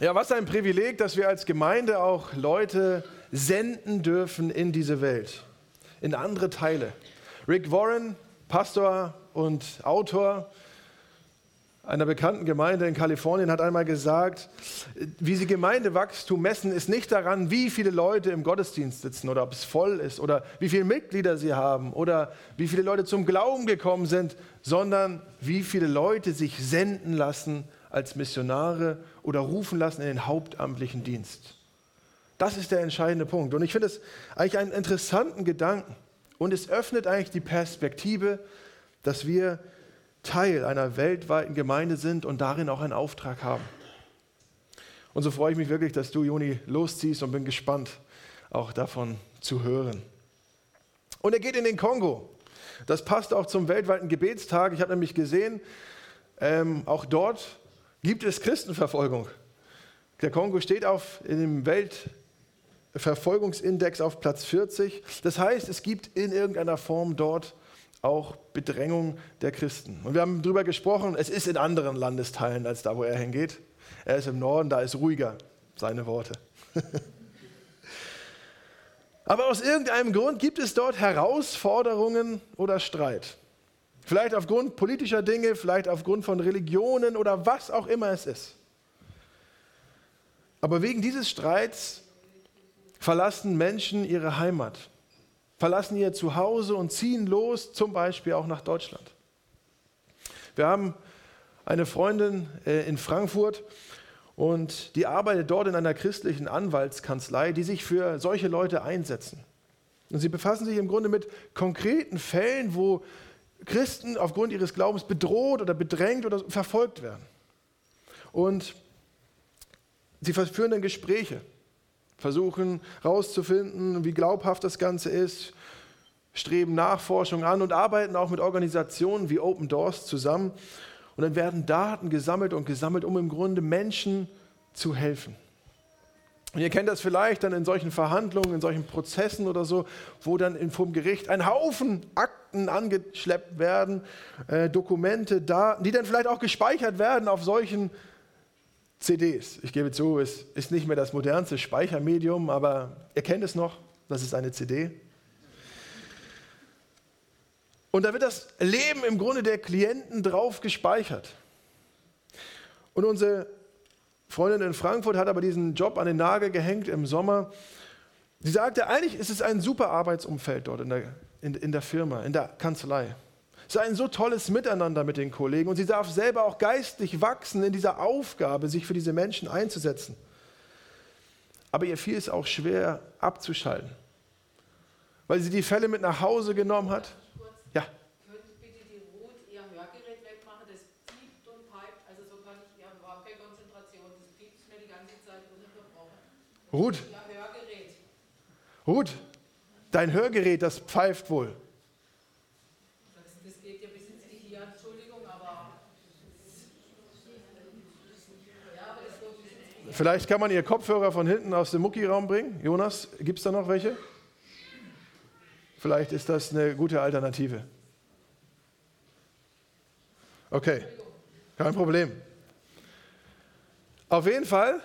Ja, was ein Privileg, dass wir als Gemeinde auch Leute senden dürfen in diese Welt, in andere Teile. Rick Warren, Pastor und Autor einer bekannten Gemeinde in Kalifornien, hat einmal gesagt, wie sie Gemeindewachstum messen, ist nicht daran, wie viele Leute im Gottesdienst sitzen oder ob es voll ist oder wie viele Mitglieder sie haben oder wie viele Leute zum Glauben gekommen sind, sondern wie viele Leute sich senden lassen als Missionare oder rufen lassen in den hauptamtlichen Dienst. Das ist der entscheidende Punkt. Und ich finde es eigentlich einen interessanten Gedanken. Und es öffnet eigentlich die Perspektive, dass wir Teil einer weltweiten Gemeinde sind und darin auch einen Auftrag haben. Und so freue ich mich wirklich, dass du, Juni, losziehst und bin gespannt, auch davon zu hören. Und er geht in den Kongo. Das passt auch zum weltweiten Gebetstag. Ich habe nämlich gesehen, ähm, auch dort gibt es Christenverfolgung. Der Kongo steht auf dem Weltverfolgungsindex auf Platz 40. Das heißt, es gibt in irgendeiner Form dort auch Bedrängung der Christen. Und wir haben darüber gesprochen, es ist in anderen Landesteilen als da, wo er hingeht. Er ist im Norden, da ist ruhiger, seine Worte. Aber aus irgendeinem Grund gibt es dort Herausforderungen oder Streit. Vielleicht aufgrund politischer Dinge, vielleicht aufgrund von Religionen oder was auch immer es ist. Aber wegen dieses Streits verlassen Menschen ihre Heimat, verlassen ihr Zuhause und ziehen los, zum Beispiel auch nach Deutschland. Wir haben eine Freundin äh, in Frankfurt und die arbeitet dort in einer christlichen Anwaltskanzlei, die sich für solche Leute einsetzen. Und sie befassen sich im Grunde mit konkreten Fällen, wo Christen aufgrund ihres Glaubens bedroht oder bedrängt oder verfolgt werden. Und sie führen dann Gespräche, versuchen herauszufinden, wie glaubhaft das Ganze ist, streben Nachforschung an und arbeiten auch mit Organisationen wie Open Doors zusammen. Und dann werden Daten gesammelt und gesammelt, um im Grunde Menschen zu helfen. Und ihr kennt das vielleicht dann in solchen Verhandlungen, in solchen Prozessen oder so, wo dann vom Gericht ein Haufen Akten angeschleppt werden, äh, Dokumente, Daten, die dann vielleicht auch gespeichert werden auf solchen CDs. Ich gebe zu, es ist nicht mehr das modernste Speichermedium, aber ihr kennt es noch, das ist eine CD. Und da wird das Leben im Grunde der Klienten drauf gespeichert. Und unsere Freundin in Frankfurt hat aber diesen Job an den Nagel gehängt im Sommer. Sie sagte, eigentlich ist es ein super Arbeitsumfeld dort in der, in, in der Firma, in der Kanzlei. Es ist ein so tolles Miteinander mit den Kollegen und sie darf selber auch geistlich wachsen in dieser Aufgabe, sich für diese Menschen einzusetzen. Aber ihr fiel es auch schwer abzuschalten, weil sie die Fälle mit nach Hause genommen hat Ruth. Ruth, dein Hörgerät, das pfeift wohl. Das geht ja bis ins Gehirn, Entschuldigung, aber. Vielleicht kann man ihr Kopfhörer von hinten aus dem Muckiraum bringen. Jonas, gibt es da noch welche? Vielleicht ist das eine gute Alternative. Okay, kein Problem. Auf jeden Fall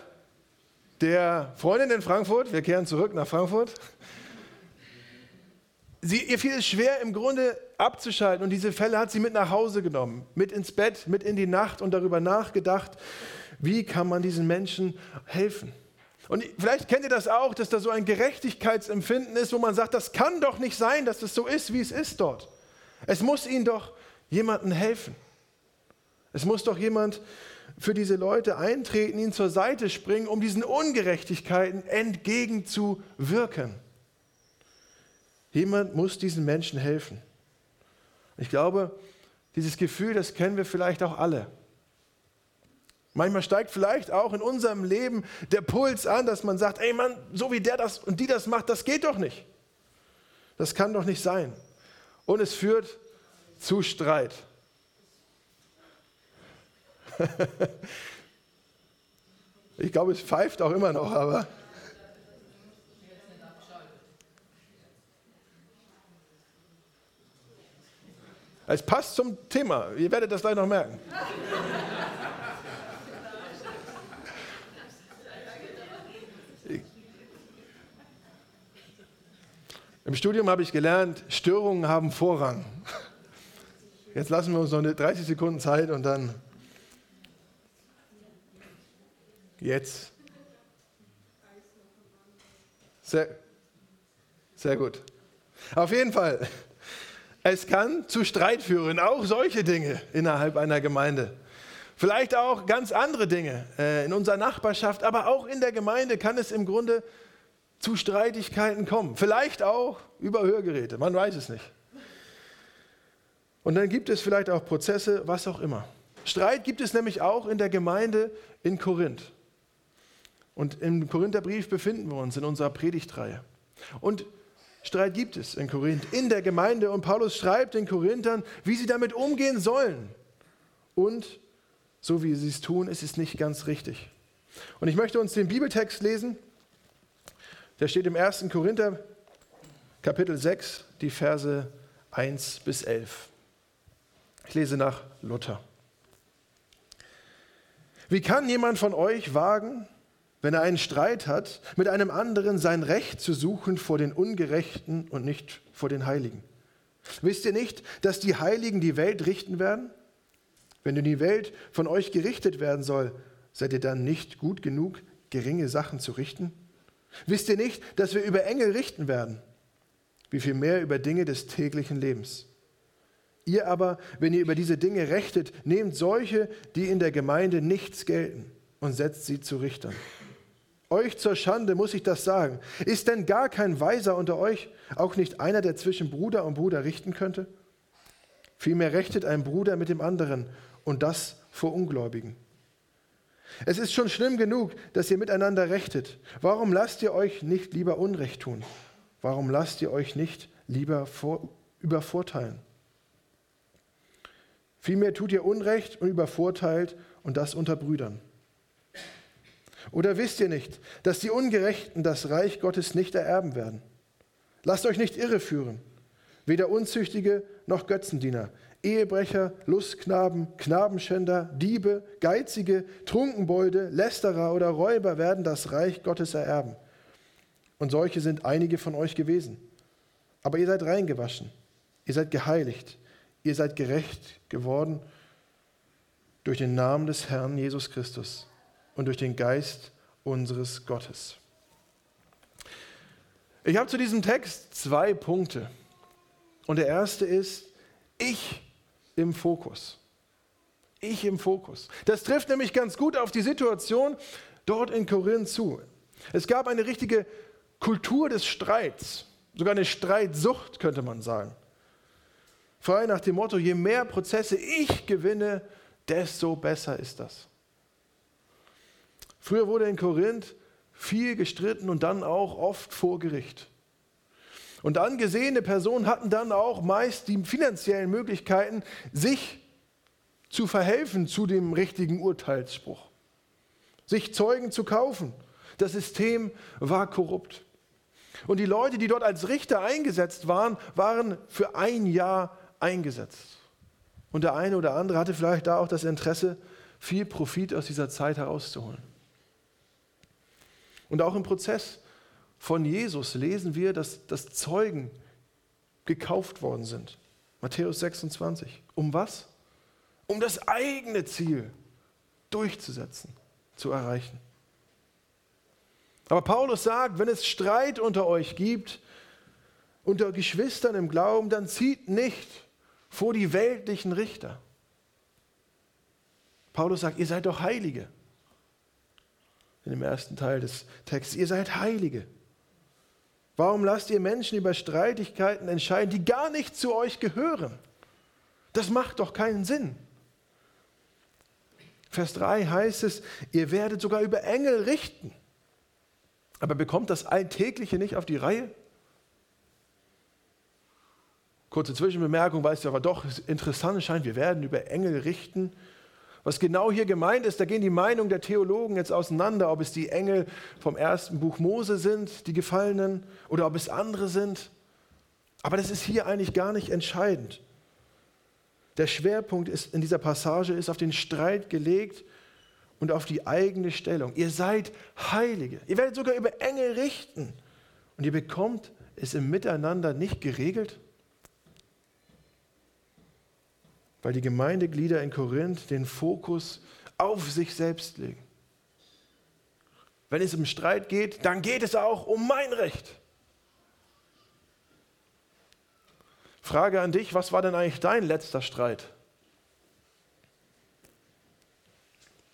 der Freundin in Frankfurt, wir kehren zurück nach Frankfurt, sie, ihr fiel es schwer im Grunde abzuschalten und diese Fälle hat sie mit nach Hause genommen, mit ins Bett, mit in die Nacht und darüber nachgedacht, wie kann man diesen Menschen helfen. Und vielleicht kennt ihr das auch, dass da so ein Gerechtigkeitsempfinden ist, wo man sagt, das kann doch nicht sein, dass es so ist, wie es ist dort. Es muss ihnen doch jemandem helfen. Es muss doch jemand für diese Leute eintreten, ihnen zur Seite springen, um diesen Ungerechtigkeiten entgegenzuwirken. Jemand muss diesen Menschen helfen. Ich glaube, dieses Gefühl, das kennen wir vielleicht auch alle. Manchmal steigt vielleicht auch in unserem Leben der Puls an, dass man sagt, ey Mann, so wie der das und die das macht, das geht doch nicht. Das kann doch nicht sein. Und es führt zu Streit. ich glaube, es pfeift auch immer noch, aber. Es passt zum Thema. Ihr werdet das gleich noch merken. Im Studium habe ich gelernt, Störungen haben Vorrang. Jetzt lassen wir uns noch 30 Sekunden Zeit und dann Jetzt. Sehr, sehr gut. Auf jeden Fall. Es kann zu Streit führen, auch solche Dinge innerhalb einer Gemeinde. Vielleicht auch ganz andere Dinge äh, in unserer Nachbarschaft, aber auch in der Gemeinde kann es im Grunde zu Streitigkeiten kommen. Vielleicht auch über Hörgeräte, man weiß es nicht. Und dann gibt es vielleicht auch Prozesse, was auch immer. Streit gibt es nämlich auch in der Gemeinde in Korinth. Und im Korintherbrief befinden wir uns in unserer Predigtreihe. Und Streit gibt es in Korinth, in der Gemeinde. Und Paulus schreibt den Korinthern, wie sie damit umgehen sollen. Und so wie sie es tun, ist es nicht ganz richtig. Und ich möchte uns den Bibeltext lesen. Der steht im 1. Korinther, Kapitel 6, die Verse 1 bis 11. Ich lese nach Luther. Wie kann jemand von euch wagen, wenn er einen Streit hat, mit einem anderen sein Recht zu suchen vor den Ungerechten und nicht vor den Heiligen. Wisst ihr nicht, dass die Heiligen die Welt richten werden? Wenn nun die Welt von euch gerichtet werden soll, seid ihr dann nicht gut genug, geringe Sachen zu richten? Wisst ihr nicht, dass wir über Engel richten werden? Wie viel mehr über Dinge des täglichen Lebens? Ihr aber, wenn ihr über diese Dinge rechtet, nehmt solche, die in der Gemeinde nichts gelten, und setzt sie zu Richtern. Euch zur Schande muss ich das sagen. Ist denn gar kein Weiser unter euch, auch nicht einer, der zwischen Bruder und Bruder richten könnte? Vielmehr rechtet ein Bruder mit dem anderen und das vor Ungläubigen. Es ist schon schlimm genug, dass ihr miteinander rechtet. Warum lasst ihr euch nicht lieber Unrecht tun? Warum lasst ihr euch nicht lieber vor, übervorteilen? Vielmehr tut ihr Unrecht und übervorteilt und das unter Brüdern. Oder wisst ihr nicht, dass die Ungerechten das Reich Gottes nicht ererben werden? Lasst euch nicht irreführen. Weder Unzüchtige noch Götzendiener, Ehebrecher, Lustknaben, Knabenschänder, Diebe, Geizige, Trunkenbolde, Lästerer oder Räuber werden das Reich Gottes ererben. Und solche sind einige von euch gewesen. Aber ihr seid reingewaschen, ihr seid geheiligt, ihr seid gerecht geworden durch den Namen des Herrn Jesus Christus und durch den Geist unseres Gottes. Ich habe zu diesem Text zwei Punkte. Und der erste ist, ich im Fokus. Ich im Fokus. Das trifft nämlich ganz gut auf die Situation dort in Korinth zu. Es gab eine richtige Kultur des Streits, sogar eine Streitsucht könnte man sagen. Frei nach dem Motto, je mehr Prozesse ich gewinne, desto besser ist das. Früher wurde in Korinth viel gestritten und dann auch oft vor Gericht. Und angesehene Personen hatten dann auch meist die finanziellen Möglichkeiten, sich zu verhelfen zu dem richtigen Urteilsspruch, sich Zeugen zu kaufen. Das System war korrupt. Und die Leute, die dort als Richter eingesetzt waren, waren für ein Jahr eingesetzt. Und der eine oder andere hatte vielleicht da auch das Interesse, viel Profit aus dieser Zeit herauszuholen. Und auch im Prozess von Jesus lesen wir, dass, dass Zeugen gekauft worden sind. Matthäus 26. Um was? Um das eigene Ziel durchzusetzen, zu erreichen. Aber Paulus sagt, wenn es Streit unter euch gibt, unter Geschwistern im Glauben, dann zieht nicht vor die weltlichen Richter. Paulus sagt, ihr seid doch Heilige in dem ersten Teil des Textes. Ihr seid Heilige. Warum lasst ihr Menschen über Streitigkeiten entscheiden, die gar nicht zu euch gehören? Das macht doch keinen Sinn. Vers 3 heißt es, ihr werdet sogar über Engel richten. Aber bekommt das Alltägliche nicht auf die Reihe? Kurze Zwischenbemerkung, weil es aber doch interessant scheint, wir werden über Engel richten. Was genau hier gemeint ist, da gehen die Meinungen der Theologen jetzt auseinander, ob es die Engel vom ersten Buch Mose sind, die Gefallenen, oder ob es andere sind. Aber das ist hier eigentlich gar nicht entscheidend. Der Schwerpunkt ist in dieser Passage ist auf den Streit gelegt und auf die eigene Stellung. Ihr seid Heilige. Ihr werdet sogar über Engel richten. Und ihr bekommt ist im Miteinander nicht geregelt? Weil die Gemeindeglieder in Korinth den Fokus auf sich selbst legen. Wenn es um Streit geht, dann geht es auch um mein Recht. Frage an dich, was war denn eigentlich dein letzter Streit?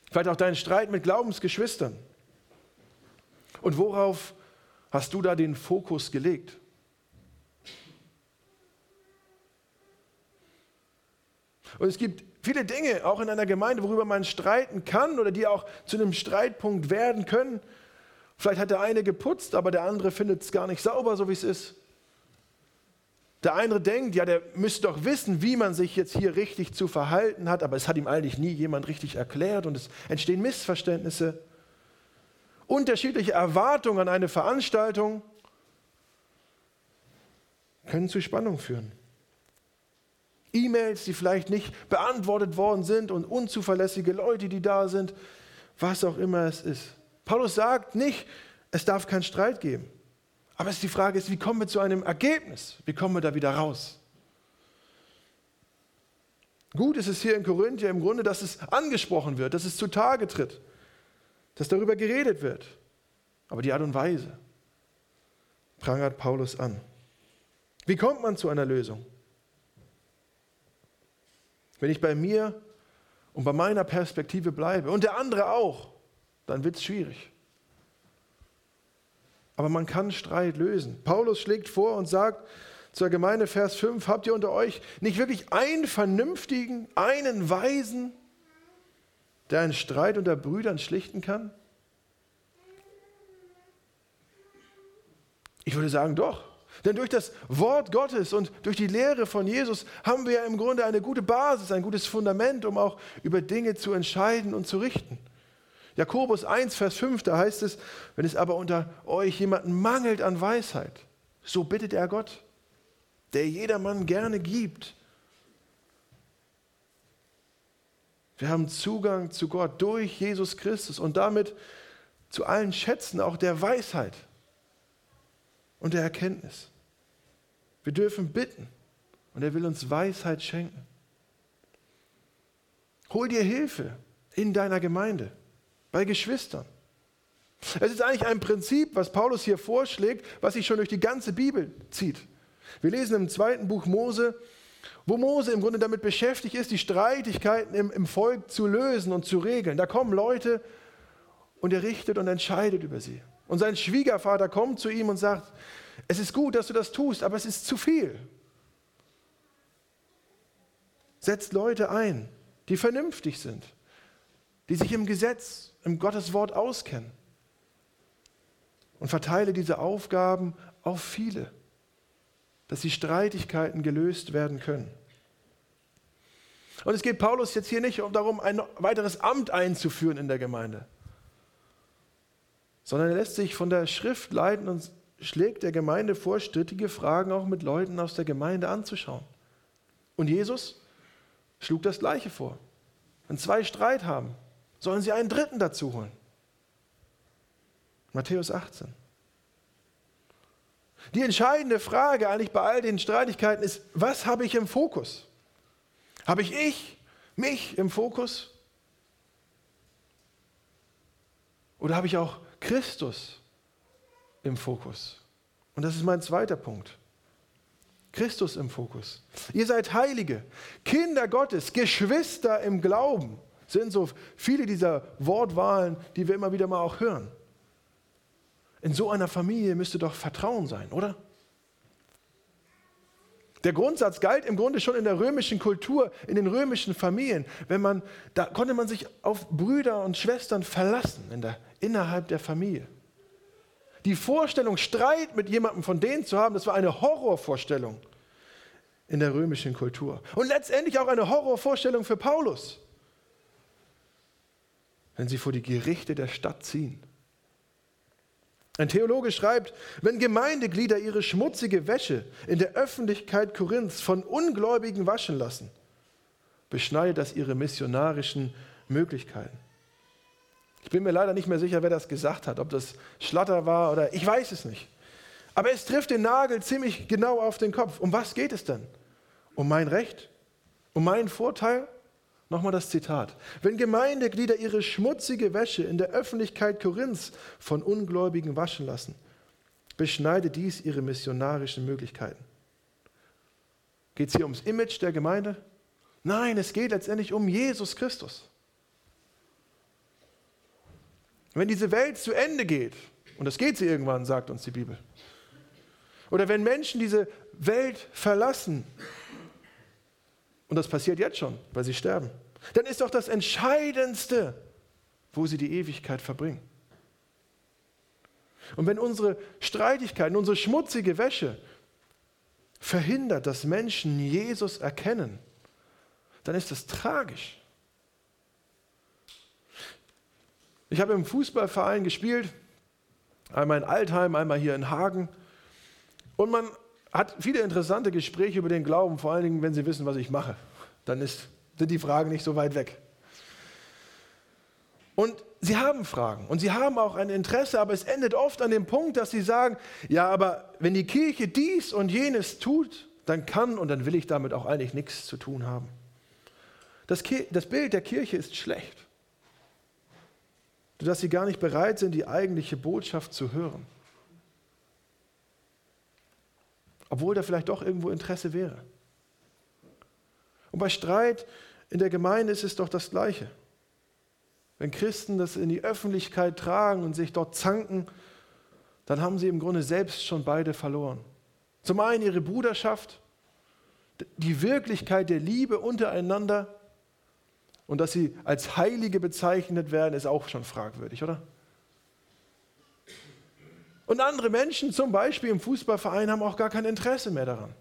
Vielleicht auch dein Streit mit Glaubensgeschwistern. Und worauf hast du da den Fokus gelegt? Und es gibt viele Dinge, auch in einer Gemeinde, worüber man streiten kann oder die auch zu einem Streitpunkt werden können. Vielleicht hat der eine geputzt, aber der andere findet es gar nicht sauber, so wie es ist. Der eine denkt, ja, der müsste doch wissen, wie man sich jetzt hier richtig zu verhalten hat, aber es hat ihm eigentlich nie jemand richtig erklärt und es entstehen Missverständnisse. Unterschiedliche Erwartungen an eine Veranstaltung können zu Spannung führen. E-Mails, die vielleicht nicht beantwortet worden sind und unzuverlässige Leute, die da sind, was auch immer es ist. Paulus sagt nicht, es darf keinen Streit geben. Aber die Frage ist, wie kommen wir zu einem Ergebnis? Wie kommen wir da wieder raus? Gut ist es hier in Korinther im Grunde, dass es angesprochen wird, dass es zutage tritt, dass darüber geredet wird. Aber die Art und Weise prangert Paulus an. Wie kommt man zu einer Lösung? Wenn ich bei mir und bei meiner Perspektive bleibe und der andere auch, dann wird es schwierig. Aber man kann Streit lösen. Paulus schlägt vor und sagt zur Gemeinde, Vers 5, habt ihr unter euch nicht wirklich einen Vernünftigen, einen Weisen, der einen Streit unter Brüdern schlichten kann? Ich würde sagen, doch. Denn durch das Wort Gottes und durch die Lehre von Jesus haben wir ja im Grunde eine gute Basis, ein gutes Fundament, um auch über Dinge zu entscheiden und zu richten. Jakobus 1, Vers 5, da heißt es, wenn es aber unter euch jemanden mangelt an Weisheit, so bittet er Gott, der jedermann gerne gibt. Wir haben Zugang zu Gott durch Jesus Christus und damit zu allen Schätzen auch der Weisheit und der Erkenntnis. Wir dürfen bitten und er will uns Weisheit schenken. Hol dir Hilfe in deiner Gemeinde bei Geschwistern. Es ist eigentlich ein Prinzip, was Paulus hier vorschlägt, was sich schon durch die ganze Bibel zieht. Wir lesen im zweiten Buch Mose, wo Mose im Grunde damit beschäftigt ist, die Streitigkeiten im, im Volk zu lösen und zu regeln. Da kommen Leute und er richtet und entscheidet über sie. Und sein Schwiegervater kommt zu ihm und sagt, es ist gut, dass du das tust, aber es ist zu viel. Setzt Leute ein, die vernünftig sind, die sich im Gesetz im Gotteswort auskennen. Und verteile diese Aufgaben auf viele, dass die Streitigkeiten gelöst werden können. Und es geht Paulus jetzt hier nicht darum, ein weiteres Amt einzuführen in der Gemeinde, sondern er lässt sich von der Schrift leiten und schlägt der Gemeinde vor, strittige Fragen auch mit Leuten aus der Gemeinde anzuschauen. Und Jesus schlug das Gleiche vor. Wenn zwei Streit haben, sollen sie einen Dritten dazu holen. Matthäus 18. Die entscheidende Frage eigentlich bei all den Streitigkeiten ist, was habe ich im Fokus? Habe ich ich, mich im Fokus? Oder habe ich auch Christus im Fokus? Und das ist mein zweiter Punkt. Christus im Fokus. Ihr seid Heilige, Kinder Gottes, Geschwister im Glauben sind so viele dieser Wortwahlen, die wir immer wieder mal auch hören. In so einer Familie müsste doch Vertrauen sein, oder? Der Grundsatz galt im Grunde schon in der römischen Kultur, in den römischen Familien. Wenn man, da konnte man sich auf Brüder und Schwestern verlassen in der, innerhalb der Familie. Die Vorstellung, Streit mit jemandem von denen zu haben, das war eine Horrorvorstellung in der römischen Kultur. Und letztendlich auch eine Horrorvorstellung für Paulus wenn sie vor die Gerichte der Stadt ziehen. Ein Theologe schreibt, wenn Gemeindeglieder ihre schmutzige Wäsche in der Öffentlichkeit Korinths von Ungläubigen waschen lassen, beschneidet das ihre missionarischen Möglichkeiten. Ich bin mir leider nicht mehr sicher, wer das gesagt hat, ob das Schlatter war oder ich weiß es nicht. Aber es trifft den Nagel ziemlich genau auf den Kopf. Um was geht es denn? Um mein Recht? Um meinen Vorteil? Nochmal das Zitat. Wenn Gemeindeglieder ihre schmutzige Wäsche in der Öffentlichkeit Korinths von Ungläubigen waschen lassen, beschneidet dies ihre missionarischen Möglichkeiten. Geht es hier ums Image der Gemeinde? Nein, es geht letztendlich um Jesus Christus. Wenn diese Welt zu Ende geht, und das geht sie irgendwann, sagt uns die Bibel, oder wenn Menschen diese Welt verlassen, und das passiert jetzt schon, weil sie sterben, dann ist doch das Entscheidendste, wo sie die Ewigkeit verbringen. Und wenn unsere Streitigkeiten, unsere schmutzige Wäsche verhindert, dass Menschen Jesus erkennen, dann ist das tragisch. Ich habe im Fußballverein gespielt, einmal in Altheim, einmal hier in Hagen. Und man hat viele interessante Gespräche über den Glauben, vor allen Dingen, wenn Sie wissen, was ich mache. Dann ist, sind die Fragen nicht so weit weg. Und sie haben Fragen und sie haben auch ein Interesse, aber es endet oft an dem Punkt, dass sie sagen, ja, aber wenn die Kirche dies und jenes tut, dann kann und dann will ich damit auch eigentlich nichts zu tun haben. Das, das Bild der Kirche ist schlecht, sodass sie gar nicht bereit sind, die eigentliche Botschaft zu hören. Obwohl da vielleicht doch irgendwo Interesse wäre. Und bei Streit in der Gemeinde ist es doch das Gleiche. Wenn Christen das in die Öffentlichkeit tragen und sich dort zanken, dann haben sie im Grunde selbst schon beide verloren. Zum einen ihre Bruderschaft, die Wirklichkeit der Liebe untereinander und dass sie als Heilige bezeichnet werden, ist auch schon fragwürdig, oder? Und andere Menschen, zum Beispiel im Fußballverein, haben auch gar kein Interesse mehr daran.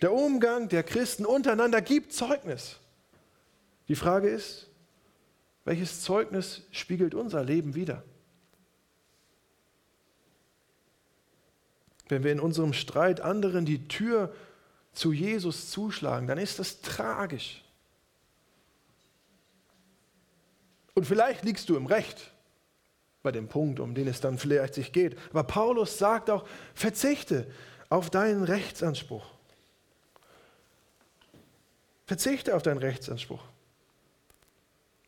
Der Umgang der Christen untereinander gibt Zeugnis. Die Frage ist, welches Zeugnis spiegelt unser Leben wider? Wenn wir in unserem Streit anderen die Tür zu Jesus zuschlagen, dann ist das tragisch. Und vielleicht liegst du im Recht bei dem Punkt, um den es dann vielleicht sich geht. Aber Paulus sagt auch, verzichte auf deinen Rechtsanspruch. Verzichte auf deinen Rechtsanspruch.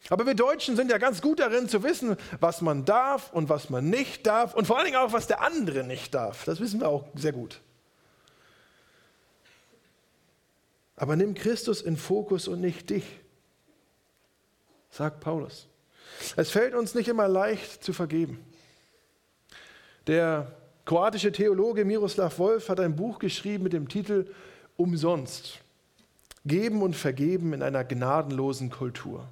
Aber wir Deutschen sind ja ganz gut darin zu wissen, was man darf und was man nicht darf und vor allen Dingen auch, was der andere nicht darf. Das wissen wir auch sehr gut. Aber nimm Christus in Fokus und nicht dich, sagt Paulus. Es fällt uns nicht immer leicht zu vergeben. Der kroatische Theologe Miroslav Wolf hat ein Buch geschrieben mit dem Titel Umsonst. Geben und vergeben in einer gnadenlosen Kultur.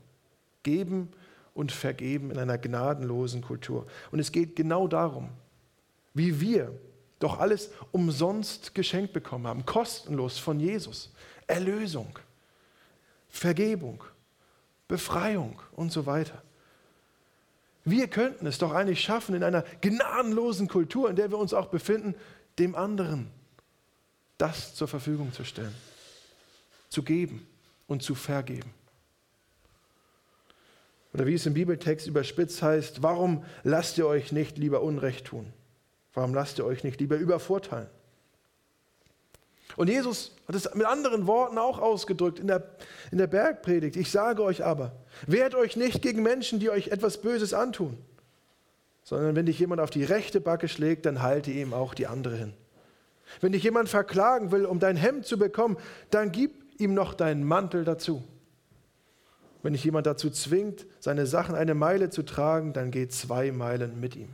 Geben und vergeben in einer gnadenlosen Kultur. Und es geht genau darum, wie wir doch alles umsonst geschenkt bekommen haben, kostenlos von Jesus. Erlösung, Vergebung, Befreiung und so weiter. Wir könnten es doch eigentlich schaffen, in einer gnadenlosen Kultur, in der wir uns auch befinden, dem anderen das zur Verfügung zu stellen, zu geben und zu vergeben. Oder wie es im Bibeltext überspitzt heißt, warum lasst ihr euch nicht lieber Unrecht tun? Warum lasst ihr euch nicht lieber übervorteilen? Und Jesus hat es mit anderen Worten auch ausgedrückt in der, in der Bergpredigt. Ich sage euch aber, wehrt euch nicht gegen Menschen, die euch etwas Böses antun, sondern wenn dich jemand auf die rechte Backe schlägt, dann halte ihm auch die andere hin. Wenn dich jemand verklagen will, um dein Hemd zu bekommen, dann gib ihm noch deinen Mantel dazu. Wenn dich jemand dazu zwingt, seine Sachen eine Meile zu tragen, dann geh zwei Meilen mit ihm.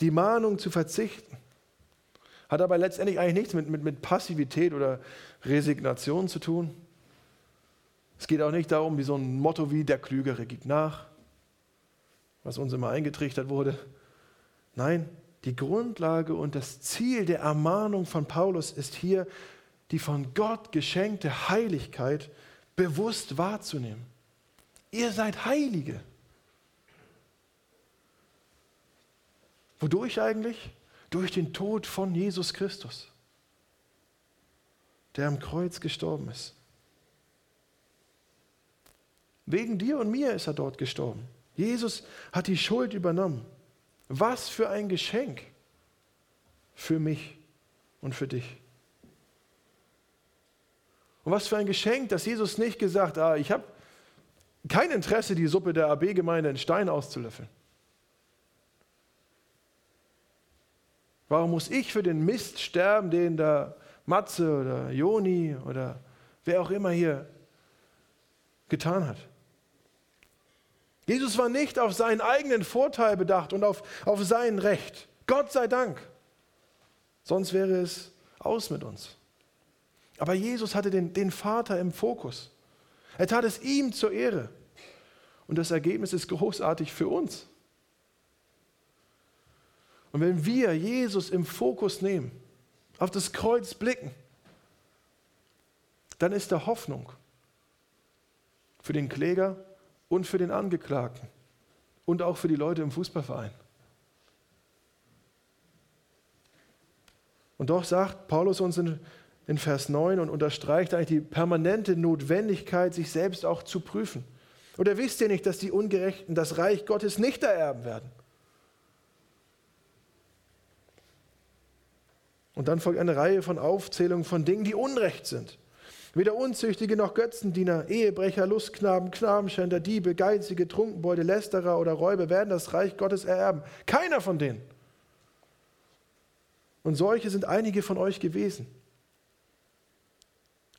Die Mahnung zu verzichten hat aber letztendlich eigentlich nichts mit, mit, mit Passivität oder Resignation zu tun. Es geht auch nicht darum, wie so ein Motto wie der Klügere gibt nach, was uns immer eingetrichtert wurde. Nein, die Grundlage und das Ziel der Ermahnung von Paulus ist hier, die von Gott geschenkte Heiligkeit bewusst wahrzunehmen. Ihr seid Heilige. Wodurch eigentlich? Durch den Tod von Jesus Christus, der am Kreuz gestorben ist. Wegen dir und mir ist er dort gestorben. Jesus hat die Schuld übernommen. Was für ein Geschenk. für mich und für dich. Und was für ein Geschenk, dass Jesus nicht gesagt, ah, ich habe kein Interesse, die Suppe der AB-Gemeinde in Stein auszulöffeln. Warum muss ich für den Mist sterben, den da Matze oder Joni oder wer auch immer hier getan hat? Jesus war nicht auf seinen eigenen Vorteil bedacht und auf, auf sein Recht. Gott sei Dank. Sonst wäre es aus mit uns. Aber Jesus hatte den, den Vater im Fokus. Er tat es ihm zur Ehre. Und das Ergebnis ist großartig für uns. Und wenn wir Jesus im Fokus nehmen, auf das Kreuz blicken, dann ist da Hoffnung für den Kläger und für den Angeklagten und auch für die Leute im Fußballverein. Und doch sagt Paulus uns in in Vers 9 und unterstreicht eigentlich die permanente Notwendigkeit, sich selbst auch zu prüfen. Oder wisst ihr nicht, dass die Ungerechten das Reich Gottes nicht ererben werden? Und dann folgt eine Reihe von Aufzählungen von Dingen, die Unrecht sind. Weder Unzüchtige noch Götzendiener, Ehebrecher, Lustknaben, Knabenschänder, Diebe, Geizige, Trunkenbeute, Lästerer oder Räuber werden das Reich Gottes ererben. Keiner von denen. Und solche sind einige von euch gewesen.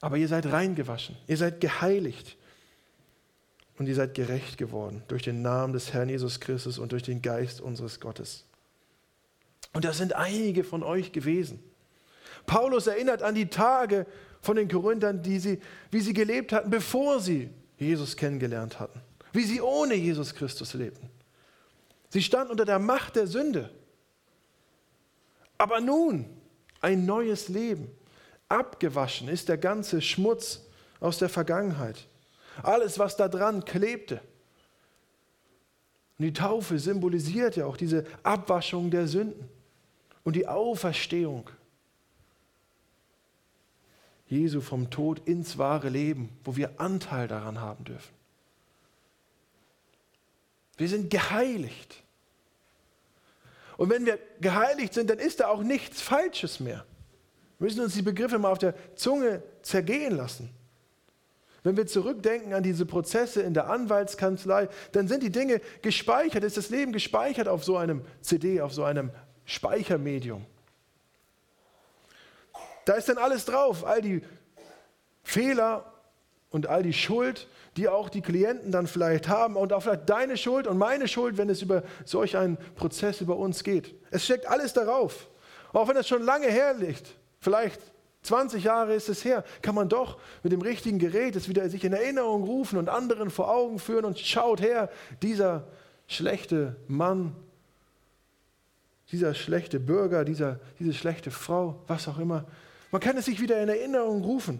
Aber ihr seid reingewaschen, ihr seid geheiligt und ihr seid gerecht geworden durch den Namen des Herrn Jesus Christus und durch den Geist unseres Gottes. Und das sind einige von euch gewesen. Paulus erinnert an die Tage von den Korinthern, die sie, wie sie gelebt hatten, bevor sie Jesus kennengelernt hatten, wie sie ohne Jesus Christus lebten. Sie standen unter der Macht der Sünde. Aber nun ein neues Leben, Abgewaschen ist der ganze Schmutz aus der Vergangenheit. Alles, was da dran klebte. Und die Taufe symbolisiert ja auch diese Abwaschung der Sünden und die Auferstehung Jesu vom Tod ins wahre Leben, wo wir Anteil daran haben dürfen. Wir sind geheiligt. Und wenn wir geheiligt sind, dann ist da auch nichts Falsches mehr. Wir müssen uns die Begriffe mal auf der Zunge zergehen lassen. Wenn wir zurückdenken an diese Prozesse in der Anwaltskanzlei, dann sind die Dinge gespeichert, ist das Leben gespeichert auf so einem CD, auf so einem Speichermedium. Da ist dann alles drauf, all die Fehler und all die Schuld, die auch die Klienten dann vielleicht haben und auch vielleicht deine Schuld und meine Schuld, wenn es über solch einen Prozess über uns geht. Es steckt alles darauf. Auch wenn es schon lange her liegt vielleicht 20 Jahre ist es her, kann man doch mit dem richtigen Gerät es wieder sich in Erinnerung rufen und anderen vor Augen führen und schaut her, dieser schlechte Mann, dieser schlechte Bürger, dieser, diese schlechte Frau, was auch immer. Man kann es sich wieder in Erinnerung rufen.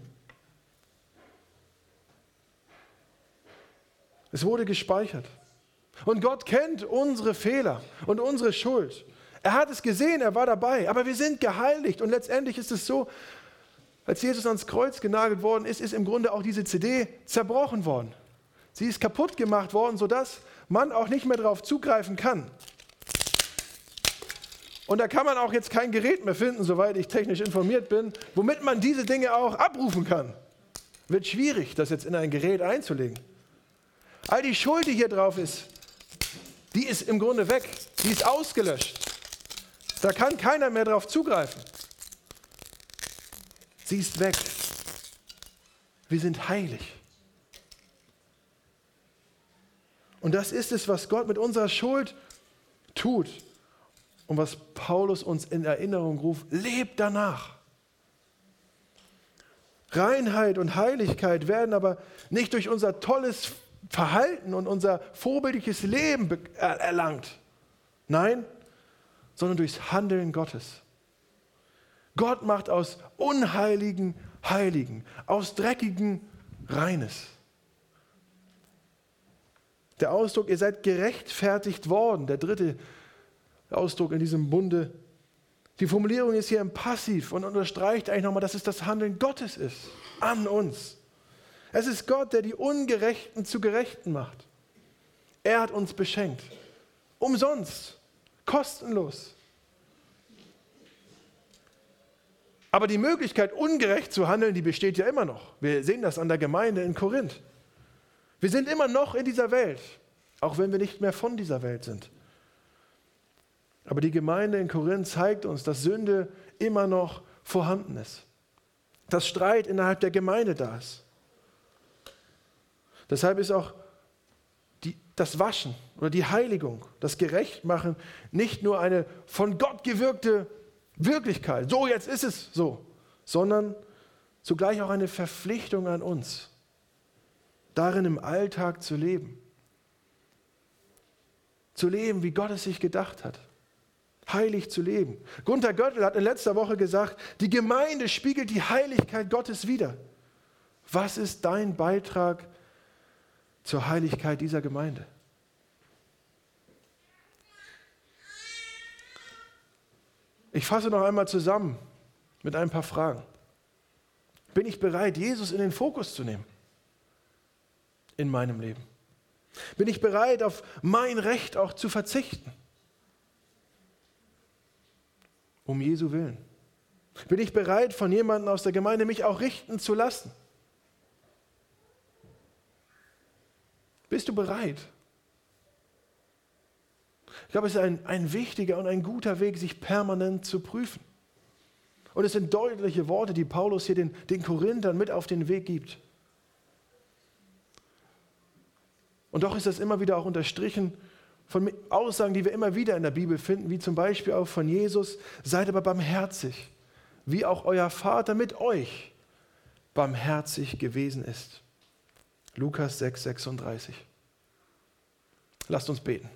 Es wurde gespeichert. Und Gott kennt unsere Fehler und unsere Schuld. Er hat es gesehen, er war dabei, aber wir sind geheiligt. Und letztendlich ist es so, als Jesus ans Kreuz genagelt worden ist, ist im Grunde auch diese CD zerbrochen worden. Sie ist kaputt gemacht worden, sodass man auch nicht mehr darauf zugreifen kann. Und da kann man auch jetzt kein Gerät mehr finden, soweit ich technisch informiert bin, womit man diese Dinge auch abrufen kann. Wird schwierig, das jetzt in ein Gerät einzulegen. All die Schuld, die hier drauf ist, die ist im Grunde weg. Die ist ausgelöscht. Da kann keiner mehr drauf zugreifen. Sie ist weg. Wir sind heilig. Und das ist es, was Gott mit unserer Schuld tut und was Paulus uns in Erinnerung ruft. Lebt danach. Reinheit und Heiligkeit werden aber nicht durch unser tolles Verhalten und unser vorbildliches Leben erlangt. Nein, sondern durchs Handeln Gottes. Gott macht aus Unheiligen Heiligen, aus Dreckigen Reines. Der Ausdruck, ihr seid gerechtfertigt worden, der dritte Ausdruck in diesem Bunde. Die Formulierung ist hier im Passiv und unterstreicht eigentlich nochmal, dass es das Handeln Gottes ist, an uns. Es ist Gott, der die Ungerechten zu Gerechten macht. Er hat uns beschenkt. Umsonst. Kostenlos. Aber die Möglichkeit, ungerecht zu handeln, die besteht ja immer noch. Wir sehen das an der Gemeinde in Korinth. Wir sind immer noch in dieser Welt, auch wenn wir nicht mehr von dieser Welt sind. Aber die Gemeinde in Korinth zeigt uns, dass Sünde immer noch vorhanden ist. Dass Streit innerhalb der Gemeinde da ist. Deshalb ist auch die, das Waschen oder die Heiligung, das Gerechtmachen nicht nur eine von Gott gewirkte Wirklichkeit, so jetzt ist es so, sondern zugleich auch eine Verpflichtung an uns, darin im Alltag zu leben. Zu leben, wie Gott es sich gedacht hat. Heilig zu leben. Gunther Göttl hat in letzter Woche gesagt, die Gemeinde spiegelt die Heiligkeit Gottes wider. Was ist dein Beitrag zur Heiligkeit dieser Gemeinde? Ich fasse noch einmal zusammen mit ein paar Fragen. Bin ich bereit, Jesus in den Fokus zu nehmen in meinem Leben? Bin ich bereit, auf mein Recht auch zu verzichten? Um Jesu willen. Bin ich bereit, von jemandem aus der Gemeinde mich auch richten zu lassen? Bist du bereit? Ich glaube, es ist ein, ein wichtiger und ein guter Weg, sich permanent zu prüfen. Und es sind deutliche Worte, die Paulus hier den, den Korinthern mit auf den Weg gibt. Und doch ist das immer wieder auch unterstrichen von Aussagen, die wir immer wieder in der Bibel finden, wie zum Beispiel auch von Jesus, seid aber barmherzig, wie auch euer Vater mit euch barmherzig gewesen ist. Lukas 6, 36. Lasst uns beten.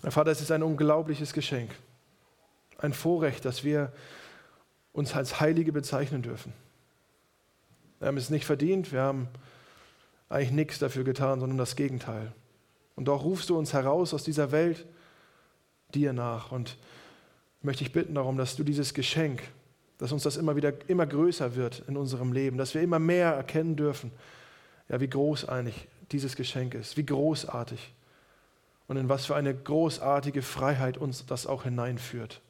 Herr Vater, es ist ein unglaubliches Geschenk, ein Vorrecht, dass wir uns als Heilige bezeichnen dürfen. Wir haben es nicht verdient, wir haben eigentlich nichts dafür getan, sondern das Gegenteil. Und doch rufst du uns heraus aus dieser Welt dir nach. Und möchte ich bitten darum, dass du dieses Geschenk, dass uns das immer wieder immer größer wird in unserem Leben, dass wir immer mehr erkennen dürfen, ja, wie großartig dieses Geschenk ist, wie großartig und in was für eine großartige Freiheit uns das auch hineinführt.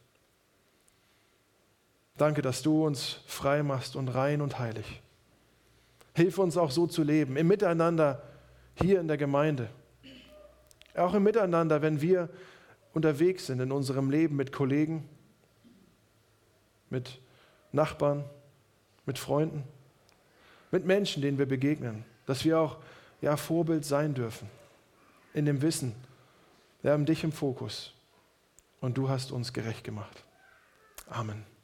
Danke, dass du uns frei machst und rein und heilig. Hilf uns auch so zu leben, im Miteinander hier in der Gemeinde. Auch im Miteinander, wenn wir unterwegs sind in unserem Leben mit Kollegen, mit Nachbarn, mit Freunden, mit Menschen, denen wir begegnen, dass wir auch ja, Vorbild sein dürfen. In dem Wissen, wir haben dich im Fokus und du hast uns gerecht gemacht. Amen.